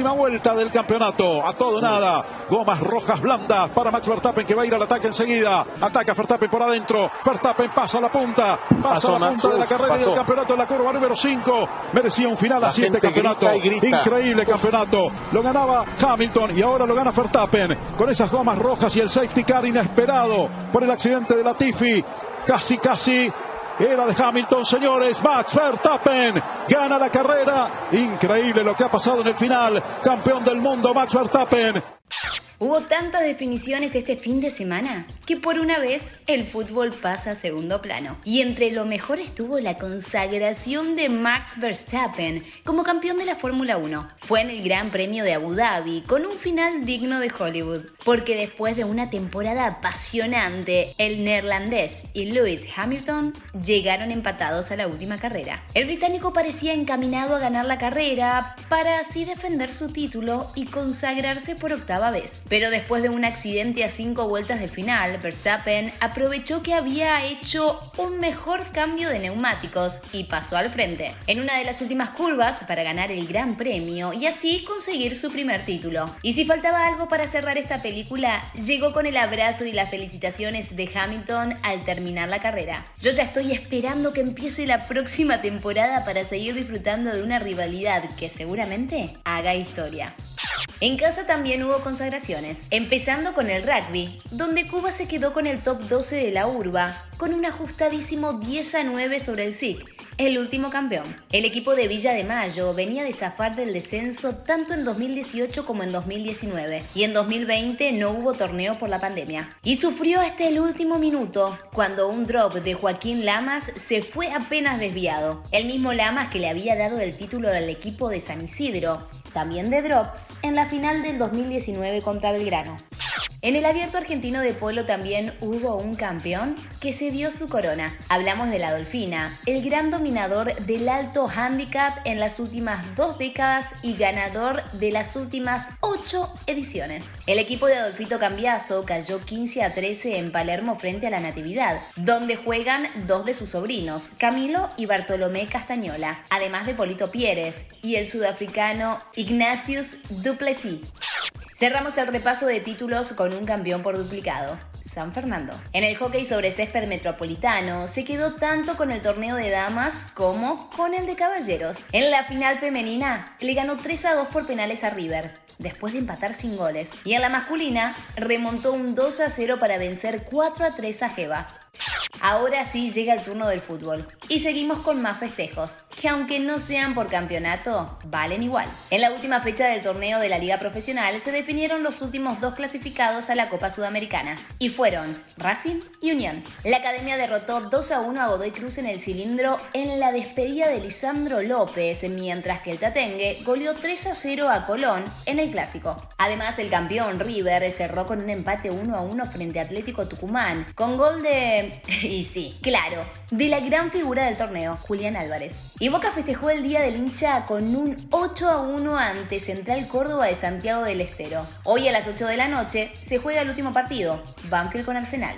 Última vuelta del campeonato. A todo nada. Gomas rojas blandas para Max Verstappen que va a ir al ataque enseguida. Ataca Verstappen por adentro. Verstappen pasa a la punta. Pasa a la punta de la carrera y del campeonato en la curva número 5. Merecía un final así este campeonato. Increíble campeonato. Lo ganaba Hamilton y ahora lo gana Verstappen. Con esas gomas rojas y el safety car inesperado por el accidente de la Tiffy. Casi, casi era de Hamilton, señores. Max Verstappen gana la carrera. Increíble lo que ha pasado en el final. Campeón del mundo, Max Verstappen. Hubo tantas definiciones este fin de semana que por una vez el fútbol pasa a segundo plano. Y entre lo mejor estuvo la consagración de Max Verstappen como campeón de la Fórmula 1. Fue en el Gran Premio de Abu Dhabi con un final digno de Hollywood. Porque después de una temporada apasionante, el neerlandés y Lewis Hamilton llegaron empatados a la última carrera. El británico parecía encaminado a ganar la carrera para así defender su título y consagrarse por octava vez. Pero después de un accidente a cinco vueltas del final, Verstappen aprovechó que había hecho un mejor cambio de neumáticos y pasó al frente, en una de las últimas curvas para ganar el Gran Premio y así conseguir su primer título. Y si faltaba algo para cerrar esta película, llegó con el abrazo y las felicitaciones de Hamilton al terminar la carrera. Yo ya estoy esperando que empiece la próxima temporada para seguir disfrutando de una rivalidad que seguramente haga historia. En casa también hubo consagraciones, empezando con el rugby, donde Cuba se quedó con el top 12 de la urba, con un ajustadísimo 10 a 9 sobre el SIC, el último campeón. El equipo de Villa de Mayo venía de zafar del descenso tanto en 2018 como en 2019, y en 2020 no hubo torneo por la pandemia. Y sufrió hasta el último minuto, cuando un drop de Joaquín Lamas se fue apenas desviado, el mismo Lamas que le había dado el título al equipo de San Isidro, también de drop, en la final del 2019 contra Belgrano. En el abierto argentino de polo también hubo un campeón que se dio su corona. Hablamos de la Dolfina, el gran dominador del alto handicap en las últimas dos décadas y ganador de las últimas ocho ediciones. El equipo de Adolfito Cambiaso cayó 15 a 13 en Palermo frente a la Natividad, donde juegan dos de sus sobrinos, Camilo y Bartolomé Castañola, además de Polito Pieres y el sudafricano Ignatius Duplessis. Cerramos el repaso de títulos con un campeón por duplicado. San Fernando. En el hockey sobre césped metropolitano se quedó tanto con el torneo de damas como con el de caballeros. En la final femenina le ganó 3 a 2 por penales a River, después de empatar sin goles. Y en la masculina remontó un 2 a 0 para vencer 4 a 3 a Jeva. Ahora sí llega el turno del fútbol. Y seguimos con más festejos, que aunque no sean por campeonato, valen igual. En la última fecha del torneo de la Liga Profesional se definieron los últimos dos clasificados a la Copa Sudamericana, y fueron Racing y Unión. La academia derrotó 2 a 1 a Godoy Cruz en el cilindro en la despedida de Lisandro López, mientras que el Tatengue goleó 3 a 0 a Colón en el clásico. Además, el campeón River cerró con un empate 1 a 1 frente a Atlético Tucumán, con gol de y sí, claro, de la gran figura del torneo, Julián Álvarez. Y Boca festejó el Día del Hincha con un 8 a 1 ante Central Córdoba de Santiago del Estero. Hoy a las 8 de la noche se juega el último partido, Banfield con Arsenal.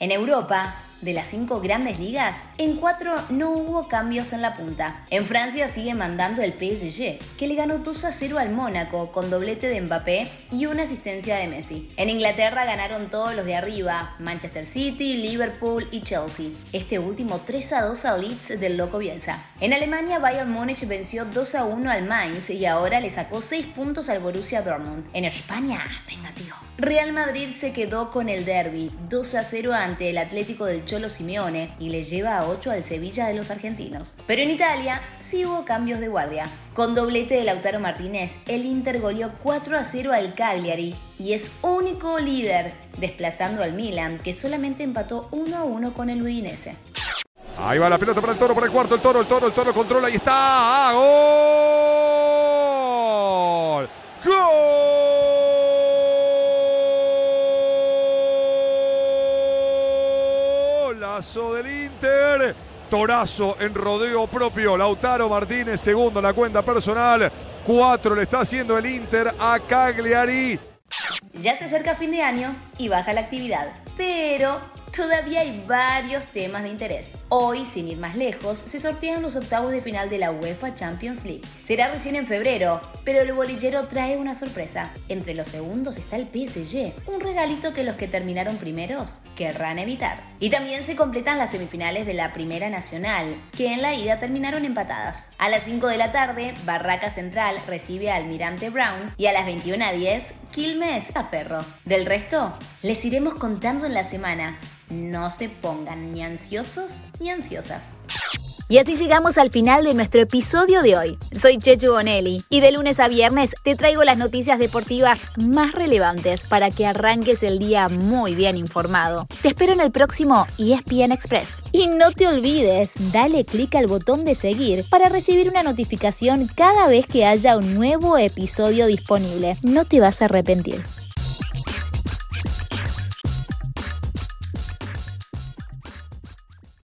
En Europa, de las cinco grandes ligas, en cuatro no hubo cambios en la punta. En Francia sigue mandando el PSG, que le ganó 2 a 0 al Mónaco con doblete de Mbappé y una asistencia de Messi. En Inglaterra ganaron todos los de arriba, Manchester City, Liverpool y Chelsea. Este último 3 a 2 al Leeds del Loco Bielsa. En Alemania, Bayern Múnich venció 2 a 1 al Mainz y ahora le sacó 6 puntos al Borussia Dortmund. En España, venga tío. Real Madrid se quedó con el derby 2 a 0 ante el Atlético del Cholo Simeone y le lleva a 8 al Sevilla de los argentinos. Pero en Italia sí hubo cambios de guardia. Con doblete de Lautaro Martínez, el Inter goleó 4 a 0 al Cagliari y es único líder, desplazando al Milan, que solamente empató 1 a 1 con el Udinese. Ahí va la pelota para el toro, para el cuarto, el toro, el toro, el toro controla y está. ¡Ah, ¡Gol! Golazo del Inter. Torazo en rodeo propio. Lautaro Martínez, segundo en la cuenta personal. 4 le está haciendo el Inter a Cagliari. Ya se acerca fin de año y baja la actividad, pero todavía hay varios temas de interés. Hoy, sin ir más lejos, se sortean los octavos de final de la UEFA Champions League. Será recién en febrero, pero el bolillero trae una sorpresa. Entre los segundos está el PSG, un regalito que los que terminaron primeros querrán evitar. Y también se completan las semifinales de la Primera Nacional, que en la ida terminaron empatadas. A las 5 de la tarde, Barraca Central recibe a Almirante Brown y a las 21.10, Quilmes a Perro. Del resto, les iremos contando en la semana. No se pongan ni ansiosos ni ansiosas. Y así llegamos al final de nuestro episodio de hoy. Soy Chechu Bonelli y de lunes a viernes te traigo las noticias deportivas más relevantes para que arranques el día muy bien informado. Te espero en el próximo ESPN Express. Y no te olvides, dale clic al botón de seguir para recibir una notificación cada vez que haya un nuevo episodio disponible. No te vas a arrepentir.